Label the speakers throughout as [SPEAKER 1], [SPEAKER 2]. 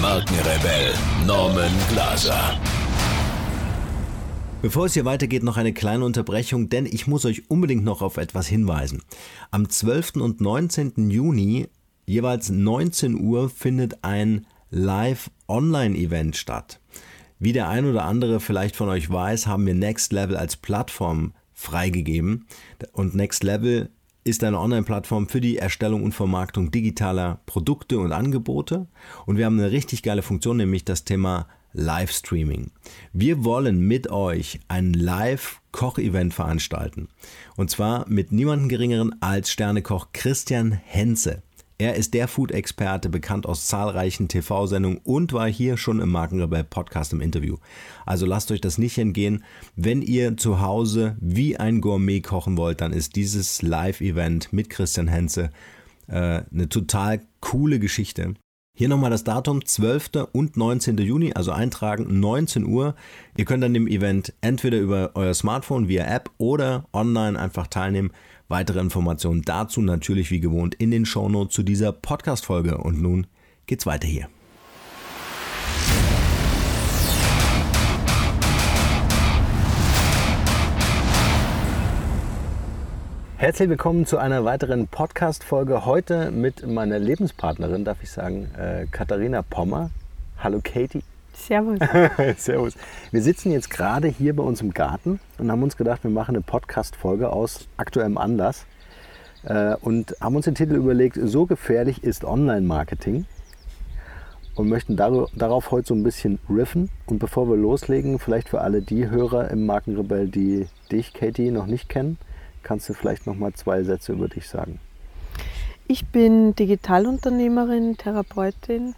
[SPEAKER 1] Markenrebell Norman Glaser.
[SPEAKER 2] Bevor es hier weitergeht, noch eine kleine Unterbrechung, denn ich muss euch unbedingt noch auf etwas hinweisen. Am 12. und 19. Juni, jeweils 19 Uhr, findet ein Live-Online-Event statt. Wie der ein oder andere vielleicht von euch weiß, haben wir Next Level als Plattform freigegeben. Und Next Level ist eine Online-Plattform für die Erstellung und Vermarktung digitaler Produkte und Angebote. Und wir haben eine richtig geile Funktion, nämlich das Thema Livestreaming. Wir wollen mit euch ein Live-Koch-Event veranstalten. Und zwar mit niemandem geringeren als Sternekoch Christian Henze. Er ist der Food-Experte, bekannt aus zahlreichen TV-Sendungen und war hier schon im Markenrebell Podcast im Interview. Also lasst euch das nicht entgehen. Wenn ihr zu Hause wie ein Gourmet kochen wollt, dann ist dieses Live-Event mit Christian Henze äh, eine total coole Geschichte. Hier nochmal das Datum, 12. und 19. Juni, also eintragen, 19 Uhr. Ihr könnt an dem Event entweder über euer Smartphone via App oder online einfach teilnehmen. Weitere Informationen dazu natürlich wie gewohnt in den Shownotes zu dieser Podcast-Folge. Und nun geht's weiter hier. Herzlich willkommen zu einer weiteren Podcast-Folge. Heute mit meiner Lebenspartnerin, darf ich sagen, äh, Katharina Pommer. Hallo Katie.
[SPEAKER 3] Servus.
[SPEAKER 2] Servus. Wir sitzen jetzt gerade hier bei uns im Garten und haben uns gedacht, wir machen eine Podcast-Folge aus aktuellem Anlass äh, und haben uns den Titel überlegt, so gefährlich ist Online-Marketing und möchten darauf heute so ein bisschen riffen. Und bevor wir loslegen, vielleicht für alle die Hörer im Markenrebell, die dich, Katie, noch nicht kennen, kannst du vielleicht noch mal zwei Sätze über dich sagen.
[SPEAKER 3] Ich bin Digitalunternehmerin, Therapeutin,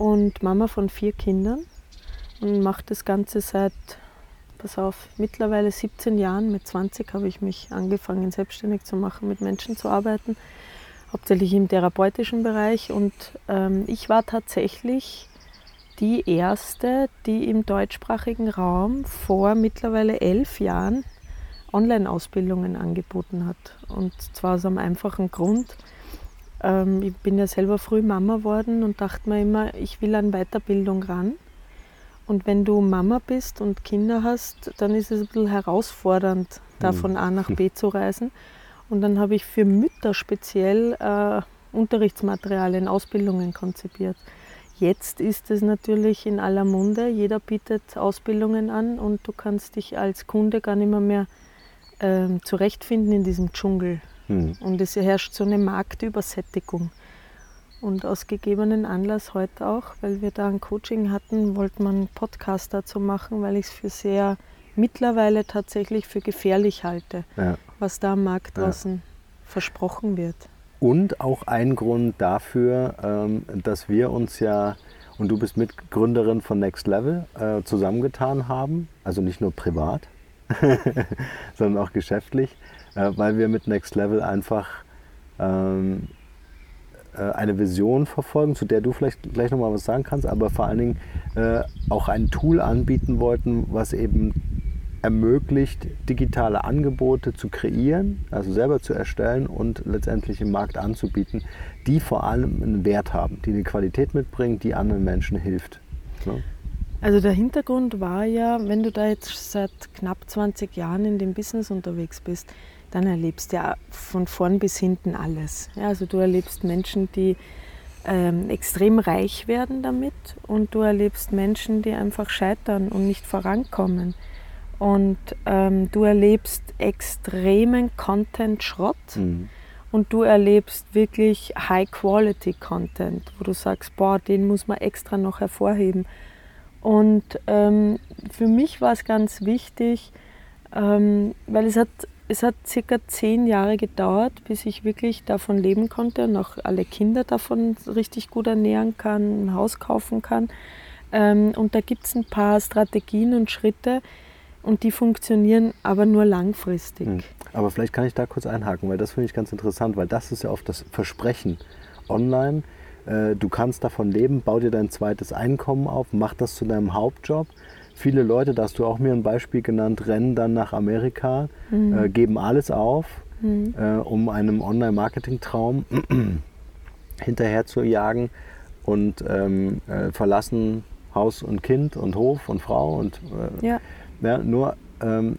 [SPEAKER 3] und Mama von vier Kindern und mache das Ganze seit, pass auf, mittlerweile 17 Jahren. Mit 20 habe ich mich angefangen, selbstständig zu machen, mit Menschen zu arbeiten, hauptsächlich im therapeutischen Bereich. Und ähm, ich war tatsächlich die erste, die im deutschsprachigen Raum vor mittlerweile elf Jahren Online-Ausbildungen angeboten hat. Und zwar aus einem einfachen Grund, ähm, ich bin ja selber früh Mama worden und dachte mir immer, ich will an Weiterbildung ran. Und wenn du Mama bist und Kinder hast, dann ist es ein bisschen herausfordernd, da hm. von A nach B zu reisen. Und dann habe ich für Mütter speziell äh, Unterrichtsmaterialien, Ausbildungen konzipiert. Jetzt ist es natürlich in aller Munde. Jeder bietet Ausbildungen an und du kannst dich als Kunde gar nicht mehr, mehr äh, zurechtfinden in diesem Dschungel. Mhm. Und es herrscht so eine Marktübersättigung. Und aus gegebenen Anlass heute auch, weil wir da ein Coaching hatten, wollte man einen Podcast dazu machen, weil ich es für sehr mittlerweile tatsächlich für gefährlich halte, ja. was da am Markt draußen ja. versprochen wird.
[SPEAKER 2] Und auch ein Grund dafür, ähm, dass wir uns ja, und du bist Mitgründerin von Next Level, äh, zusammengetan haben, also nicht nur privat, sondern auch geschäftlich, äh, weil wir mit Next Level einfach ähm, äh, eine Vision verfolgen, zu der du vielleicht gleich nochmal was sagen kannst, aber vor allen Dingen äh, auch ein Tool anbieten wollten, was eben ermöglicht, digitale Angebote zu kreieren, also selber zu erstellen und letztendlich im Markt anzubieten, die vor allem einen Wert haben, die eine Qualität mitbringen, die anderen Menschen hilft.
[SPEAKER 3] Ne? Also der Hintergrund war ja, wenn du da jetzt seit knapp 20 Jahren in dem Business unterwegs bist, dann erlebst du ja von vorn bis hinten alles. Ja, also du erlebst Menschen, die ähm, extrem reich werden damit und du erlebst Menschen, die einfach scheitern und nicht vorankommen. Und ähm, du erlebst extremen Content-Schrott mhm. und du erlebst wirklich High-Quality-Content, wo du sagst, boah, den muss man extra noch hervorheben. Und ähm, für mich war es ganz wichtig, ähm, weil es hat es hat circa zehn Jahre gedauert, bis ich wirklich davon leben konnte und auch alle Kinder davon richtig gut ernähren kann, ein Haus kaufen kann. Ähm, und da gibt es ein paar Strategien und Schritte und die funktionieren aber nur langfristig. Hm.
[SPEAKER 2] Aber vielleicht kann ich da kurz einhaken, weil das finde ich ganz interessant, weil das ist ja oft das Versprechen online. Äh, du kannst davon leben, bau dir dein zweites Einkommen auf, mach das zu deinem Hauptjob. Viele Leute, da hast du auch mir ein Beispiel genannt, rennen dann nach Amerika, mhm. äh, geben alles auf, mhm. äh, um einem Online-Marketing-Traum hinterher zu jagen und ähm, äh, verlassen Haus und Kind und Hof und Frau und äh, ja. ja. nur ähm,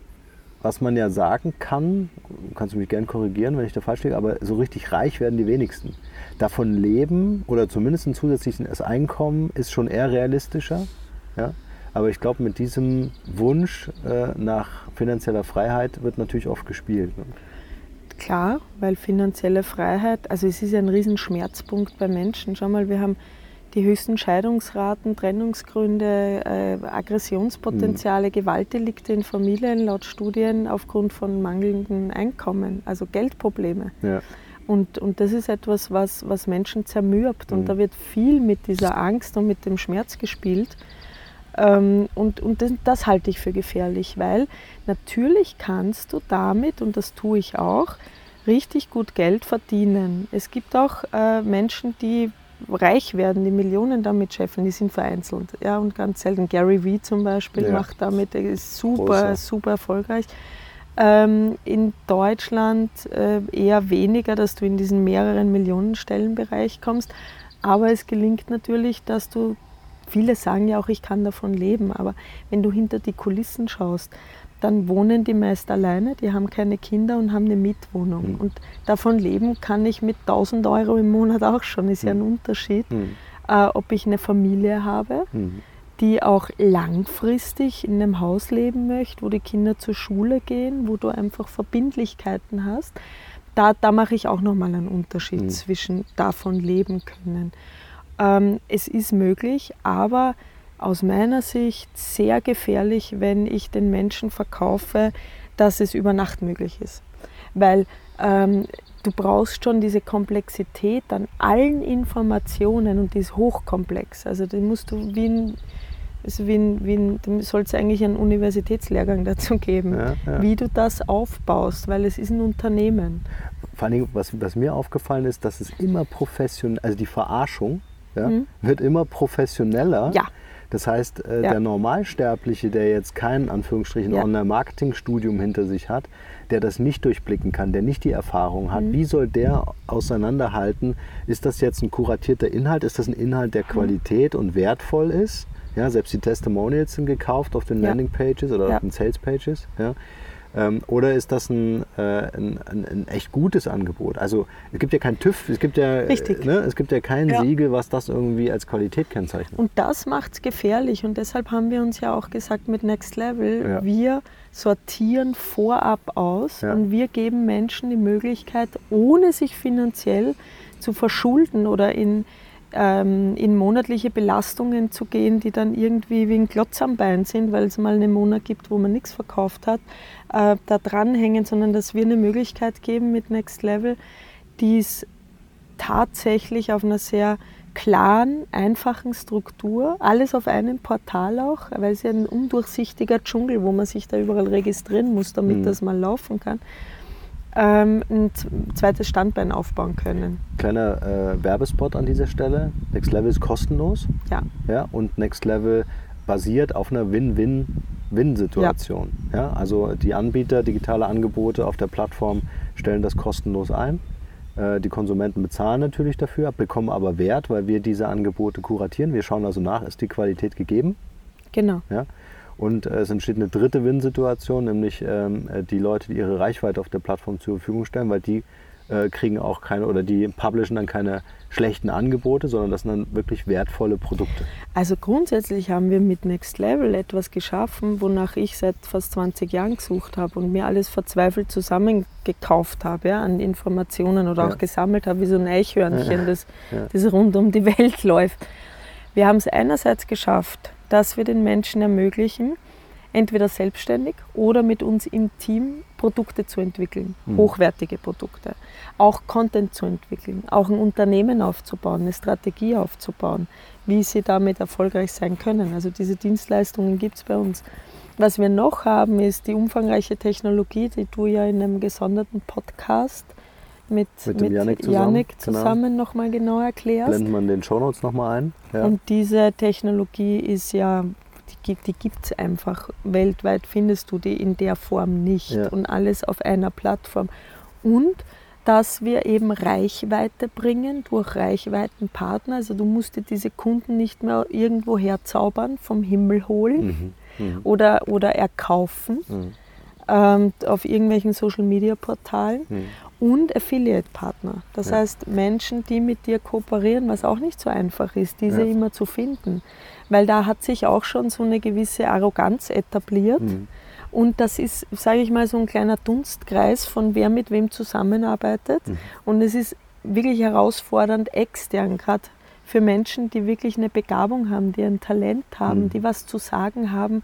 [SPEAKER 2] was man ja sagen kann, kannst du mich gerne korrigieren, wenn ich da falsch liege, aber so richtig reich werden die wenigsten. Davon leben oder zumindest ein zusätzliches Einkommen ist schon eher realistischer. Ja? Aber ich glaube, mit diesem Wunsch äh, nach finanzieller Freiheit wird natürlich oft gespielt. Ne?
[SPEAKER 3] Klar, weil finanzielle Freiheit, also es ist ja ein Riesenschmerzpunkt bei Menschen. Schau mal, wir haben die höchsten Scheidungsraten, Trennungsgründe, äh, Aggressionspotenziale, mhm. Gewaltdelikte in Familien laut Studien aufgrund von mangelndem Einkommen, also Geldprobleme. Ja. Und, und das ist etwas, was, was Menschen zermürbt. Mhm. Und da wird viel mit dieser Angst und mit dem Schmerz gespielt. Ähm, und und das, das, halte ich für gefährlich, weil natürlich kannst du damit, und das tue ich auch, richtig gut Geld verdienen. Es gibt auch äh, Menschen, die reich werden, die Millionen damit scheffeln, die sind vereinzelt. Ja, und ganz selten. Gary Vee zum Beispiel ja. macht damit, der ist super, Großer. super erfolgreich. Ähm, in Deutschland äh, eher weniger, dass du in diesen mehreren Millionen Stellenbereich kommst. Aber es gelingt natürlich, dass du, viele sagen ja auch, ich kann davon leben, aber wenn du hinter die Kulissen schaust, dann wohnen die meist alleine, die haben keine Kinder und haben eine Mietwohnung. Mhm. Und davon leben kann ich mit 1000 Euro im Monat auch schon. Ist mhm. ja ein mhm. Unterschied, mhm. äh, ob ich eine Familie habe, mhm. die auch langfristig in einem Haus leben möchte, wo die Kinder zur Schule gehen, wo du einfach Verbindlichkeiten hast. Da, da mache ich auch nochmal einen Unterschied mhm. zwischen davon leben können. Ähm, es ist möglich, aber aus meiner Sicht sehr gefährlich, wenn ich den Menschen verkaufe, dass es über Nacht möglich ist. Weil ähm, du brauchst schon diese Komplexität an allen Informationen und die ist hochkomplex. Also die musst du wie ein, also wie ein, wie ein, du sollst eigentlich einen Universitätslehrgang dazu geben, ja, ja. wie du das aufbaust, weil es ist ein Unternehmen.
[SPEAKER 2] Vor allem, was, was mir aufgefallen ist, dass es immer professionell, also die Verarschung ja, mhm. wird immer professioneller. Ja. Das heißt, äh, ja. der Normalsterbliche, der jetzt kein Anführungsstrichen ja. Online-Marketing-Studium hinter sich hat, der das nicht durchblicken kann, der nicht die Erfahrung hat, mhm. wie soll der auseinanderhalten, ist das jetzt ein kuratierter Inhalt, ist das ein Inhalt, der mhm. Qualität und wertvoll ist? Ja, selbst die Testimonials sind gekauft auf den. Landing-Pages oder auf den Sales-Pages. Ja. Ähm, oder ist das ein, äh, ein, ein, ein, echt gutes Angebot? Also es gibt ja kein TÜV, es gibt ja, ne, es gibt ja kein ja. Siegel, was das irgendwie als Qualität kennzeichnet.
[SPEAKER 3] Und das macht es gefährlich und deshalb haben wir uns ja auch gesagt mit Next Level, ja. wir sortieren vorab aus ja. und wir geben Menschen die Möglichkeit, ohne sich finanziell zu verschulden oder in ähm, in monatliche Belastungen zu gehen, die dann irgendwie wie ein Klotz am Bein sind, weil es mal einen Monat gibt, wo man nichts verkauft hat, äh, da dranhängen, sondern dass wir eine Möglichkeit geben mit Next Level, die es tatsächlich auf einer sehr klaren, einfachen Struktur, alles auf einem Portal auch, weil es ja ein undurchsichtiger Dschungel, wo man sich da überall registrieren muss, damit mhm. das mal laufen kann ähm, ein zweites Standbein aufbauen können.
[SPEAKER 2] Kleiner äh, Werbespot an dieser Stelle. Next Level ist kostenlos. Ja. ja. Und Next Level basiert auf einer Win-Win-Win-Situation. Ja. ja. Also die Anbieter, digitale Angebote auf der Plattform stellen das kostenlos ein. Äh, die Konsumenten bezahlen natürlich dafür, bekommen aber Wert, weil wir diese Angebote kuratieren. Wir schauen also nach, ist die Qualität gegeben?
[SPEAKER 3] Genau.
[SPEAKER 2] Ja? Und äh, es entsteht eine dritte Win-Situation, nämlich ähm, äh, die Leute, die ihre Reichweite auf der Plattform zur Verfügung stellen, weil die äh, kriegen auch keine oder die publishen dann keine schlechten Angebote, sondern das sind dann wirklich wertvolle Produkte.
[SPEAKER 3] Also grundsätzlich haben wir mit Next Level etwas geschaffen, wonach ich seit fast 20 Jahren gesucht habe und mir alles verzweifelt zusammengekauft habe ja, an Informationen oder ja. auch gesammelt habe, wie so ein Eichhörnchen, ja. Das, das rund um die Welt läuft. Wir haben es einerseits geschafft, dass wir den Menschen ermöglichen, entweder selbstständig oder mit uns im Team Produkte zu entwickeln, mhm. hochwertige Produkte, auch Content zu entwickeln, auch ein Unternehmen aufzubauen, eine Strategie aufzubauen, wie sie damit erfolgreich sein können. Also diese Dienstleistungen gibt es bei uns. Was wir noch haben, ist die umfangreiche Technologie, die du ja in einem gesonderten Podcast mit, mit, mit Janik zusammen, Janik zusammen genau. nochmal genau erklärst.
[SPEAKER 2] Blenden wir in den Shownotes nochmal ein.
[SPEAKER 3] Ja. Und diese Technologie ist ja, die, die gibt es einfach. Weltweit findest du die in der Form nicht. Ja. Und alles auf einer Plattform. Und dass wir eben Reichweite bringen durch Reichweitenpartner. Also du musst dir diese Kunden nicht mehr irgendwo herzaubern, vom Himmel holen mhm. Mhm. Oder, oder erkaufen mhm. ähm, auf irgendwelchen Social-Media-Portalen. Mhm. Und Affiliate-Partner. Das ja. heißt Menschen, die mit dir kooperieren, was auch nicht so einfach ist, diese ja. immer zu finden. Weil da hat sich auch schon so eine gewisse Arroganz etabliert mhm. Und das ist, sage ich mal, so ein kleiner Dunstkreis von wer mit wem zusammenarbeitet. Mhm. Und es ist wirklich herausfordernd extern, gerade für Menschen, die wirklich eine Begabung haben, die ein Talent haben, mhm. die was zu sagen haben,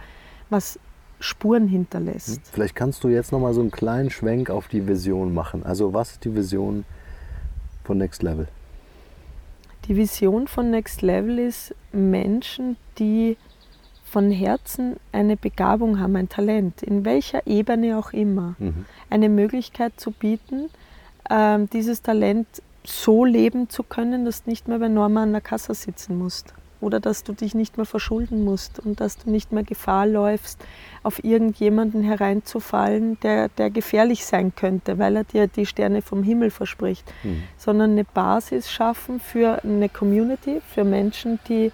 [SPEAKER 3] was Spuren hinterlässt. Mhm.
[SPEAKER 2] Vielleicht kannst du jetzt nochmal so einen kleinen Schwenk auf die Vision machen. Also was ist die Vision von Next Level?
[SPEAKER 3] Die Vision von Next Level ist Menschen, die von Herzen eine Begabung haben, ein Talent, in welcher Ebene auch immer, mhm. eine Möglichkeit zu bieten, äh, dieses Talent so leben zu können, dass du nicht mehr bei Norma an der Kasse sitzen musst oder dass du dich nicht mehr verschulden musst und dass du nicht mehr Gefahr läufst, auf irgendjemanden hereinzufallen, der, der gefährlich sein könnte, weil er dir die Sterne vom Himmel verspricht, mhm. sondern eine Basis schaffen für eine Community, für Menschen, die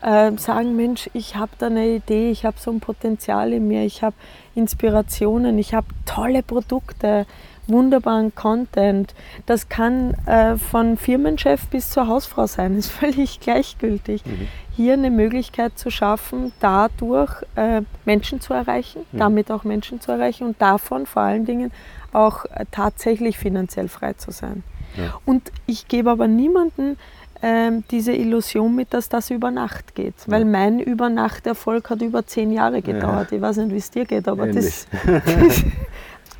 [SPEAKER 3] äh, sagen, Mensch, ich habe da eine Idee, ich habe so ein Potenzial in mir, ich habe Inspirationen, ich habe tolle Produkte, wunderbaren Content. Das kann äh, von Firmenchef bis zur Hausfrau sein, ist völlig gleichgültig. Mhm. Hier eine Möglichkeit zu schaffen, dadurch äh, Menschen zu erreichen, mhm. damit auch Menschen zu erreichen und davon vor allen Dingen auch äh, tatsächlich finanziell frei zu sein. Ja. Und ich gebe aber niemanden ähm, diese Illusion mit, dass das über Nacht geht. Ja. Weil mein Übernachterfolg hat über zehn Jahre gedauert. Ja. Ich weiß nicht, wie es dir geht, aber Ähnlich. das.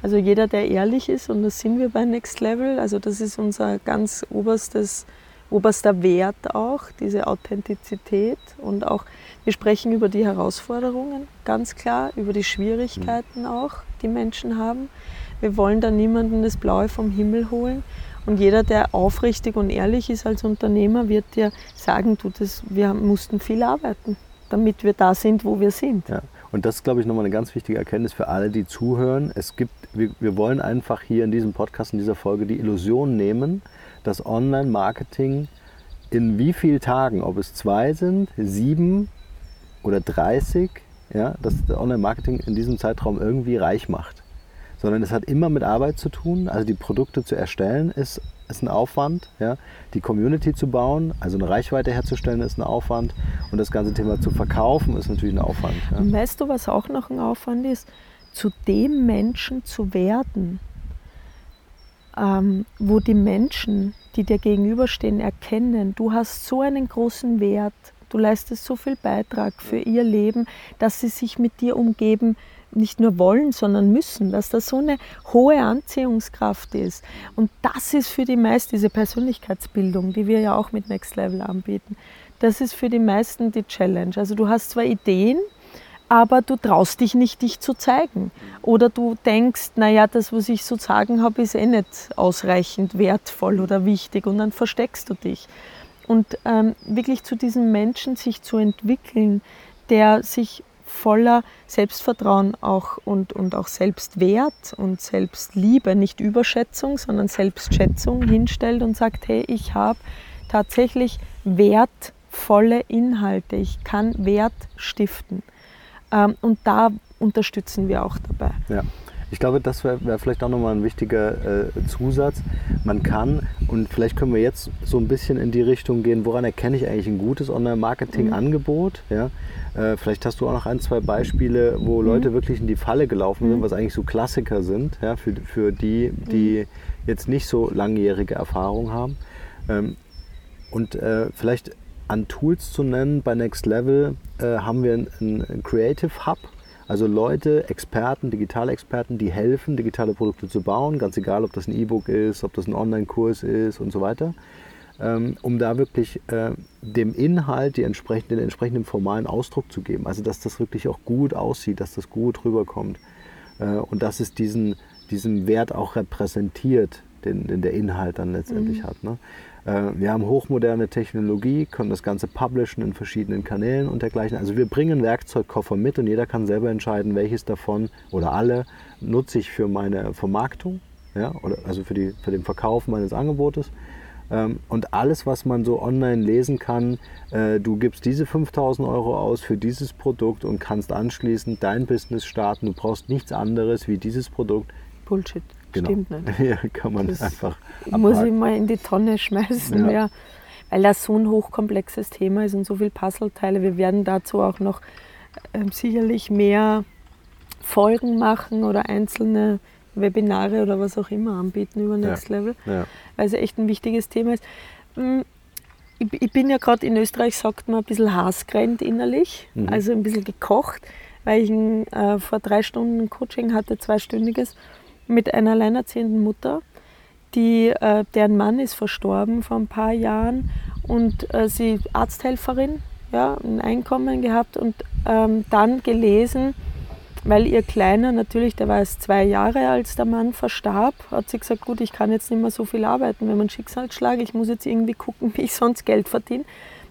[SPEAKER 3] also jeder, der ehrlich ist, und das sind wir bei Next Level, also das ist unser ganz oberstes, oberster Wert auch, diese Authentizität und auch, wir sprechen über die Herausforderungen, ganz klar, über die Schwierigkeiten mhm. auch, die Menschen haben. Wir wollen da niemanden das Blaue vom Himmel holen. Und jeder, der aufrichtig und ehrlich ist als Unternehmer, wird dir sagen, du, das, wir mussten viel arbeiten, damit wir da sind, wo wir sind.
[SPEAKER 2] Ja. Und das ist, glaube ich, nochmal eine ganz wichtige Erkenntnis für alle, die zuhören. Es gibt, wir, wir wollen einfach hier in diesem Podcast, in dieser Folge die Illusion nehmen, dass Online-Marketing in wie vielen Tagen, ob es zwei sind, sieben oder 30, ja, dass Online-Marketing in diesem Zeitraum irgendwie reich macht sondern es hat immer mit Arbeit zu tun. Also die Produkte zu erstellen ist, ist ein Aufwand. Ja? Die Community zu bauen, also eine Reichweite herzustellen, ist ein Aufwand. Und das ganze Thema zu verkaufen, ist natürlich ein Aufwand. Ja?
[SPEAKER 3] Und weißt du, was auch noch ein Aufwand ist? Zu dem Menschen zu werden, ähm, wo die Menschen, die dir gegenüberstehen, erkennen, du hast so einen großen Wert, du leistest so viel Beitrag für ihr Leben, dass sie sich mit dir umgeben nicht nur wollen, sondern müssen, dass da so eine hohe Anziehungskraft ist. Und das ist für die meisten, diese Persönlichkeitsbildung, die wir ja auch mit Next Level anbieten, das ist für die meisten die Challenge. Also du hast zwar Ideen, aber du traust dich nicht, dich zu zeigen. Oder du denkst, naja, das, was ich so sagen habe, ist eh nicht ausreichend wertvoll oder wichtig und dann versteckst du dich. Und ähm, wirklich zu diesem Menschen sich zu entwickeln, der sich voller Selbstvertrauen auch und, und auch Selbstwert und Selbstliebe, nicht Überschätzung, sondern Selbstschätzung hinstellt und sagt, hey, ich habe tatsächlich wertvolle Inhalte, ich kann Wert stiften. Ähm, und da unterstützen wir auch dabei.
[SPEAKER 2] Ja. Ich glaube, das wäre wär vielleicht auch nochmal ein wichtiger äh, Zusatz. Man kann, und vielleicht können wir jetzt so ein bisschen in die Richtung gehen, woran erkenne ich eigentlich ein gutes Online-Marketing-Angebot? Mhm. Ja? Äh, vielleicht hast du auch noch ein, zwei Beispiele, wo mhm. Leute wirklich in die Falle gelaufen sind, mhm. was eigentlich so Klassiker sind, ja? für, für die, die mhm. jetzt nicht so langjährige Erfahrung haben. Ähm, und äh, vielleicht an Tools zu nennen, bei Next Level äh, haben wir einen Creative Hub Also Leute, Experten, digitale Experten, die helfen, digitale Produkte zu bauen, ganz egal, ob das ein E-Book ist, ob das ein Online-Kurs ist und so weiter, ähm, um da wirklich äh, dem Inhalt die entsprechenden, den entsprechenden formalen Ausdruck zu geben. Also dass das wirklich auch gut aussieht, dass das gut rüberkommt äh, und dass es diesen, diesen Wert auch repräsentiert, den, den der Inhalt dann letztendlich mhm. hat. Ne? Äh, wir haben hochmoderne Technologie, können das Ganze publishen in verschiedenen Kanälen und dergleichen. Also wir bringen Werkzeugkoffer mit und jeder kann selber entscheiden, welches davon oder alle nutze ich für meine Vermarktung, ja, oder also für, die, für den Verkauf meines Angebotes. Ähm, und alles, was man so online lesen kann, äh, du gibst diese 5000 Euro aus für dieses Produkt und kannst anschließend dein Business starten. Du brauchst nichts anderes wie dieses Produkt.
[SPEAKER 3] Bullshit. Genau. Stimmt nicht.
[SPEAKER 2] Ja, kann man das einfach.
[SPEAKER 3] Abhaken. Muss ich mal in die Tonne schmeißen, ja. ja. Weil das so ein hochkomplexes Thema ist und so viele Puzzleteile. Wir werden dazu auch noch äh, sicherlich mehr Folgen machen oder einzelne Webinare oder was auch immer anbieten über Next ja. Level, ja. weil es echt ein wichtiges Thema ist. Hm, ich bin ja gerade in Österreich, sagt man, ein bisschen haarskrennt innerlich, mhm. also ein bisschen gekocht, weil ich äh, vor drei Stunden ein Coaching hatte, zweistündiges mit einer alleinerziehenden Mutter, die, äh, deren Mann ist verstorben vor ein paar Jahren und äh, sie Arzthelferin, ja, ein Einkommen gehabt und ähm, dann gelesen, weil ihr Kleiner natürlich, der war erst zwei Jahre, als der Mann verstarb, hat sie gesagt, gut, ich kann jetzt nicht mehr so viel arbeiten, wenn man Schicksalsschlag, ich muss jetzt irgendwie gucken, wie ich sonst Geld verdiene.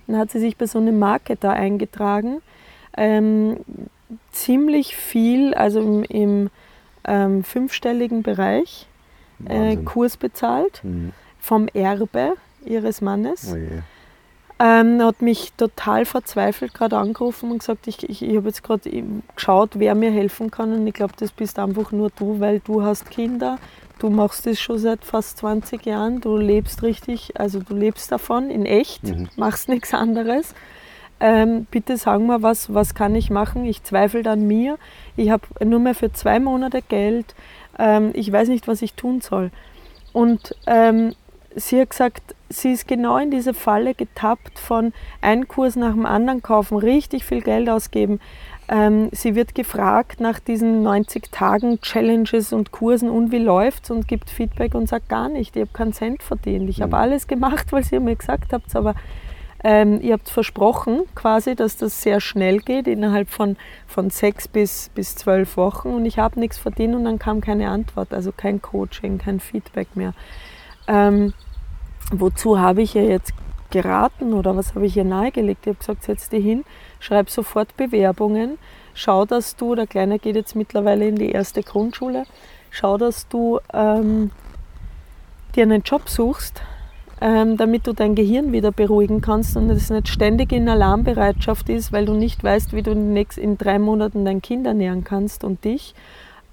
[SPEAKER 3] Dann hat sie sich bei so einem Marketer eingetragen, ähm, ziemlich viel, also im, im ähm, fünfstelligen Bereich äh, Kurs bezahlt mhm. vom Erbe ihres Mannes. Oh ähm, hat mich total verzweifelt gerade angerufen und gesagt, ich, ich, ich habe jetzt gerade geschaut, wer mir helfen kann und ich glaube, das bist einfach nur du, weil du hast Kinder, du machst das schon seit fast 20 Jahren, du lebst richtig, also du lebst davon in echt, mhm. machst nichts anderes ähm, bitte sagen wir, was, was kann ich machen? Ich zweifle an mir. Ich habe nur mehr für zwei Monate Geld. Ähm, ich weiß nicht, was ich tun soll. Und ähm, sie hat gesagt, sie ist genau in diese Falle getappt von einem Kurs nach dem anderen kaufen, richtig viel Geld ausgeben. Ähm, sie wird gefragt nach diesen 90 Tagen Challenges und Kursen und wie läuft's und gibt Feedback und sagt gar nicht, ich habe keinen Cent verdient. Ich mhm. habe alles gemacht, weil ihr mir gesagt habt, aber ähm, ihr habt versprochen quasi, dass das sehr schnell geht, innerhalb von, von sechs bis, bis zwölf Wochen und ich habe nichts verdient und dann kam keine Antwort, also kein Coaching, kein Feedback mehr. Ähm, wozu habe ich ihr jetzt geraten oder was habe ich ihr nahegelegt? Ich habe gesagt, setz dich hin, schreib sofort Bewerbungen, schau, dass du, der Kleine geht jetzt mittlerweile in die erste Grundschule, schau, dass du ähm, dir einen Job suchst, ähm, damit du dein Gehirn wieder beruhigen kannst und es nicht ständig in Alarmbereitschaft ist, weil du nicht weißt, wie du in drei Monaten dein Kind ernähren kannst und dich.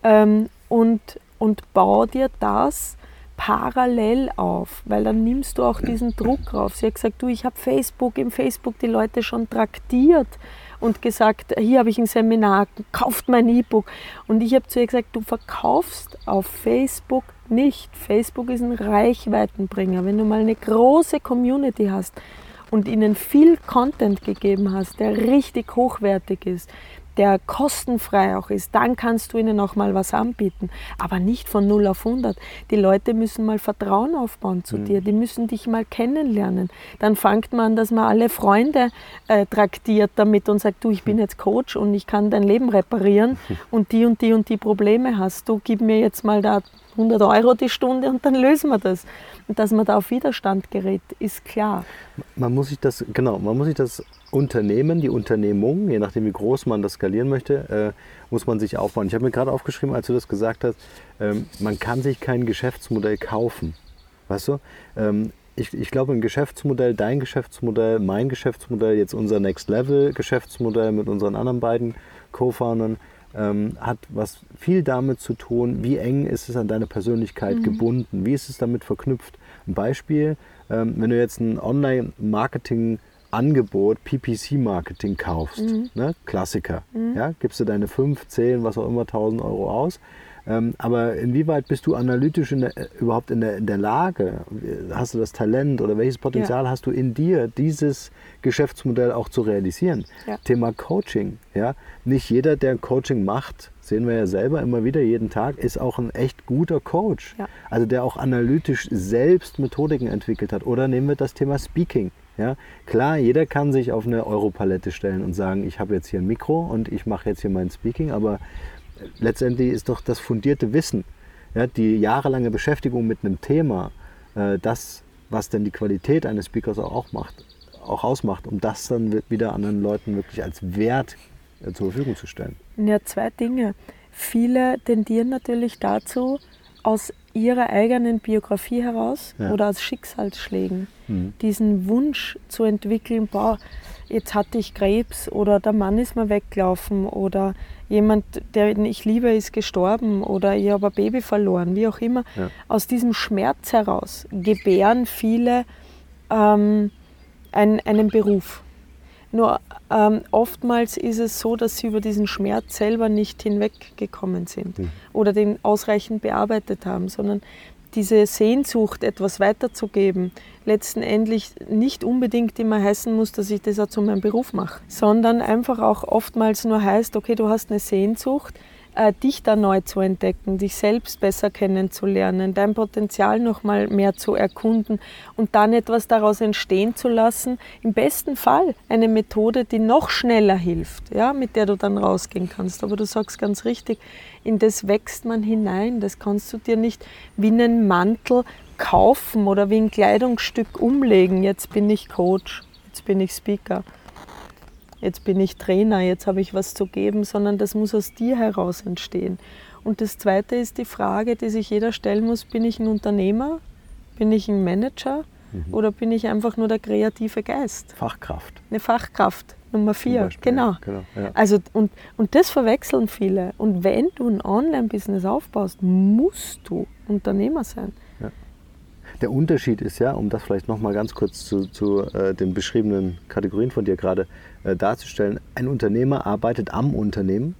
[SPEAKER 3] Ähm, und, und bau dir das parallel auf, weil dann nimmst du auch diesen Druck rauf. Sie hat gesagt, du, ich habe Facebook, im Facebook die Leute schon traktiert und gesagt, hier habe ich ein Seminar, kauft mein E-Book. Und ich habe zu ihr gesagt, du verkaufst auf Facebook nicht. Facebook ist ein Reichweitenbringer. Wenn du mal eine große Community hast und ihnen viel Content gegeben hast, der richtig hochwertig ist, der kostenfrei auch ist, dann kannst du ihnen auch mal was anbieten. Aber nicht von 0 auf 100. Die Leute müssen mal Vertrauen aufbauen zu mhm. dir, die müssen dich mal kennenlernen. Dann fängt man an, dass man alle Freunde äh, traktiert damit und sagt, du, ich bin jetzt Coach und ich kann dein Leben reparieren und die und die und die Probleme hast. Du gib mir jetzt mal da 100 Euro die Stunde und dann lösen wir das. Und dass man da auf Widerstand gerät, ist klar.
[SPEAKER 2] Man muss sich das, genau, man muss sich das Unternehmen, die Unternehmung, je nachdem wie groß man das skalieren möchte, äh, muss man sich aufbauen. Ich habe mir gerade aufgeschrieben, als du das gesagt hast, ähm, man kann sich kein Geschäftsmodell kaufen. Weißt du? Ähm, ich, ich, glaube, ein Geschäftsmodell, dein Geschäftsmodell, mein Geschäftsmodell, jetzt unser Next Level Geschäftsmodell mit unseren anderen beiden Co-Foundern, ähm, hat was viel damit zu tun, wie eng ist es an deine Persönlichkeit mhm. gebunden, wie ist es damit verknüpft. Ein Beispiel, ähm, wenn du jetzt ein Online-Marketing-Angebot, PPC-Marketing kaufst, mhm. ne? Klassiker, mhm. ja? gibst du deine 5, 10, was auch immer, 1000 Euro aus, Ähm, aber inwieweit bist du analytisch in der, äh, überhaupt in der, in der Lage? Hast du das Talent oder welches Potenzial ja. hast du in dir, dieses Geschäftsmodell auch zu realisieren? Ja. Thema Coaching. Ja? Nicht jeder, der Coaching macht, sehen wir ja selber immer wieder jeden Tag, ist auch ein echt guter Coach. Ja. Also der auch analytisch selbst Methodiken entwickelt hat. Oder nehmen wir das Thema Speaking. Ja, klar, jeder kann sich auf eine Europalette stellen und sagen, ich habe jetzt hier ein Mikro und ich mache jetzt hier mein Speaking, aber letztendlich ist doch das fundierte Wissen, ja, die jahrelange Beschäftigung mit einem Thema, äh, das, was denn die Qualität eines Speakers auch macht, auch ausmacht, um das dann wieder anderen Leuten wirklich als Wert äh, zur Verfügung zu stellen.
[SPEAKER 3] Ja, zwei Dinge. Viele tendieren natürlich dazu, aus ihrer eigenen Biografie heraus ja. oder aus Schicksalsschlägen mhm. diesen Wunsch zu entwickeln, boah, jetzt hatte ich Krebs oder der Mann ist mir weggelaufen oder jemand, den ich liebe, ist gestorben oder ich habe ein Baby verloren, wie auch immer. Ja. Aus diesem Schmerz heraus gebären viele ähm, einen, einen Beruf. Nur ähm, oftmals ist es so, dass sie über diesen Schmerz selber nicht hinweggekommen sind mhm. oder den ausreichend bearbeitet haben, sondern diese Sehnsucht, etwas weiterzugeben, letzten Endlich nicht unbedingt immer heißen muss, dass ich das auch zu meinem Beruf mache, sondern einfach auch oftmals nur heißt, okay, du hast eine Sehnsucht, äh, dich da neu zu entdecken, dich selbst besser kennenzulernen, dein Potenzial noch mal mehr zu erkunden und dann etwas daraus entstehen zu lassen. Im besten Fall eine Methode, die noch schneller hilft, ja, mit der du dann rausgehen kannst. Aber du sagst ganz richtig, in das wächst man hinein. Das kannst du dir nicht wie einen Mantel kaufen oder wie ein Kleidungsstück umlegen. Jetzt bin ich Coach, jetzt bin ich Speaker jetzt bin ich Trainer, jetzt habe ich was zu geben, sondern das muss aus dir heraus entstehen. Und das Zweite ist die Frage, die sich jeder stellen muss, bin ich ein Unternehmer, bin ich ein Manager mhm. oder bin ich einfach nur der kreative Geist?
[SPEAKER 2] Fachkraft.
[SPEAKER 3] Eine Fachkraft, Nummer vier. Genau. genau ja. also, und, und das verwechseln viele. Und wenn du ein Online-Business aufbaust, musst du Unternehmer sein.
[SPEAKER 2] Der Unterschied ist ja, um das vielleicht nochmal ganz kurz zu, zu äh, den beschriebenen Kategorien von dir gerade äh, darzustellen, ein Unternehmer arbeitet am Unternehmen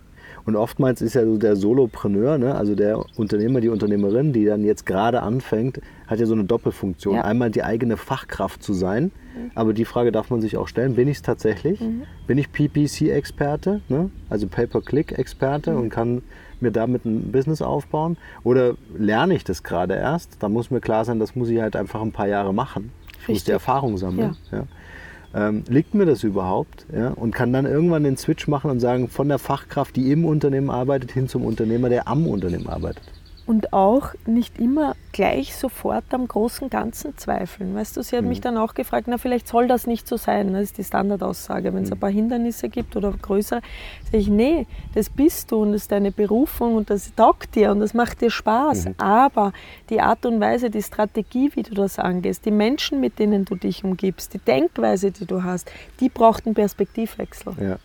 [SPEAKER 2] und oftmals ist ja so der Solopreneur, ne, also der Unternehmer, die Unternehmerin, die dann jetzt gerade anfängt, hat ja so eine Doppelfunktion. Ja. Einmal die eigene Fachkraft zu sein, mhm. aber die Frage darf man sich auch stellen, bin ich es tatsächlich? Mhm. Bin ich PPC-Experte, ne? also Pay-per-Click-Experte mhm. und kann mir damit ein Business aufbauen? Oder lerne ich das gerade erst? Da muss mir klar sein, das muss ich halt einfach ein paar Jahre machen. Ich muss die Erfahrung sammeln. Ja. Ja. Ähm, liegt mir das überhaupt? Ja? Und kann dann irgendwann den Switch machen und sagen, von der Fachkraft, die im Unternehmen arbeitet, hin zum Unternehmer, der am Unternehmen arbeitet
[SPEAKER 3] und auch nicht immer gleich sofort am großen Ganzen zweifeln. Weißt du, sie hat mhm. mich dann auch gefragt, na vielleicht soll das nicht so sein, das ist die Standardaussage. Wenn es mhm. ein paar Hindernisse gibt oder größere, sage ich, nee, das bist du und das ist deine Berufung und das taugt dir und das macht dir Spaß. Mhm. Aber die Art und Weise, die Strategie, wie du das angehst, die Menschen, mit denen du dich umgibst, die Denkweise, die du hast, die braucht einen Perspektivwechsel. Ja.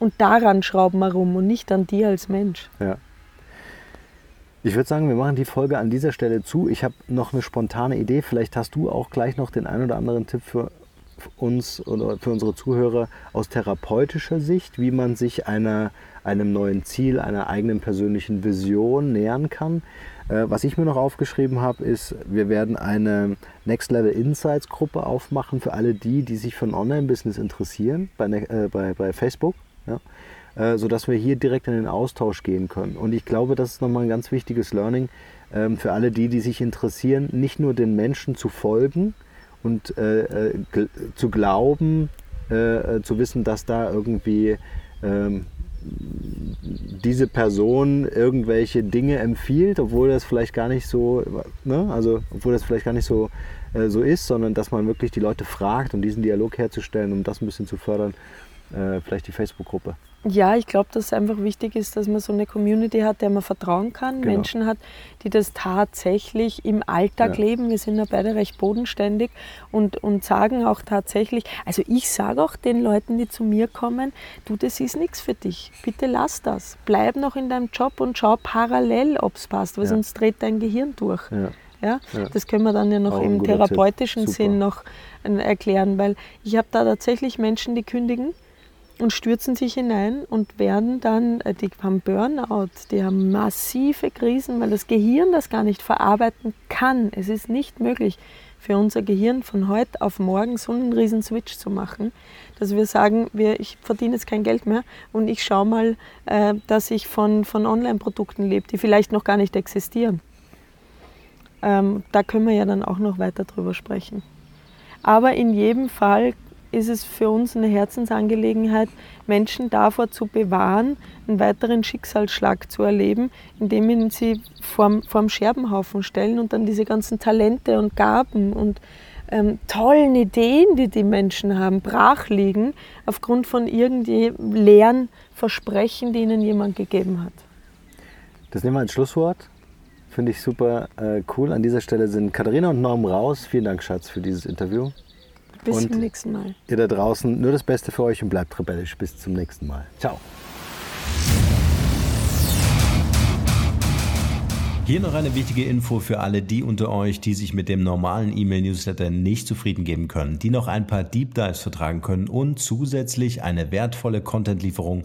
[SPEAKER 3] Und daran schrauben wir rum und nicht an dir als Mensch.
[SPEAKER 2] Ja. Ich würde sagen, wir machen die Folge an dieser Stelle zu. Ich habe noch eine spontane Idee. Vielleicht hast du auch gleich noch den einen oder anderen Tipp für uns oder für unsere Zuhörer aus therapeutischer Sicht, wie man sich einer, einem neuen Ziel, einer eigenen persönlichen Vision nähern kann. Äh, was ich mir noch aufgeschrieben habe, ist, wir werden eine Next Level Insights Gruppe aufmachen für alle die, die sich für ein Online-Business interessieren bei, ne, äh, bei, bei Facebook. Ja. Äh, sodass wir hier direkt in den Austausch gehen können. Und ich glaube, das ist nochmal ein ganz wichtiges Learning ähm, für alle die, die sich interessieren, nicht nur den Menschen zu folgen und äh, äh zu glauben, äh, zu wissen, dass da irgendwie ähm, diese Person irgendwelche Dinge empfiehlt, obwohl das vielleicht gar nicht so, ne? also obwohl das vielleicht gar nicht so, äh, so ist, sondern dass man wirklich die Leute fragt und diesen Dialog herzustellen, um das ein bisschen zu fördern, äh, vielleicht die Facebook-Gruppe.
[SPEAKER 3] Ja, ich glaube, dass es einfach wichtig ist, dass man so eine Community hat, der man vertrauen kann. Genau. Menschen hat, die das tatsächlich im Alltag ja. leben. Wir sind ja beide recht bodenständig und, und sagen auch tatsächlich, also ich sage auch den Leuten, die zu mir kommen, du, das ist nichts für dich. Bitte lass das. Bleib noch in deinem Job und schau parallel, ob es passt, weil ja. sonst dreht dein Gehirn durch. Ja. Ja? ja? Das können wir dann ja noch auch im therapeutischen Sinn noch äh, erklären, weil ich habe da tatsächlich Menschen, die kündigen und stürzen sich hinein und werden dann, äh, die haben Burnout, die haben massive Krisen, weil das Gehirn das gar nicht verarbeiten kann. Es ist nicht möglich für unser Gehirn von heute auf morgen so einen riesen Switch zu machen, dass wir sagen, wir, ich verdiene jetzt kein Geld mehr und ich schaue mal, äh, dass ich von, von Online-Produkten lebe, die vielleicht noch gar nicht existieren. Ähm, da können wir ja dann auch noch weiter drüber sprechen. Aber in jedem Fall ist es für uns eine Herzensangelegenheit, Menschen davor zu bewahren, einen weiteren Schicksalsschlag zu erleben, indem wir sie vorm, vorm Scherbenhaufen stellen und dann diese ganzen Talente und Gaben und ähm, tollen Ideen, die die Menschen haben, brach liegen, aufgrund von irgendwie leeren Versprechen, die ihnen jemand gegeben hat.
[SPEAKER 2] Das nehmen wir als Schlusswort. Finde ich super äh, cool. An dieser Stelle sind Katharina und Norm raus. Vielen Dank, Schatz, für dieses Interview.
[SPEAKER 3] Bis und zum nächsten Mal.
[SPEAKER 2] Ihr da draußen, nur das Beste für euch und bleibt rebellisch. Bis zum nächsten Mal. Ciao. Hier noch eine wichtige Info für alle die unter euch, die sich mit dem normalen E-Mail-Newsletter nicht zufrieden geben können, die noch ein paar Deep Dives vertragen können und zusätzlich eine wertvolle Content-Lieferung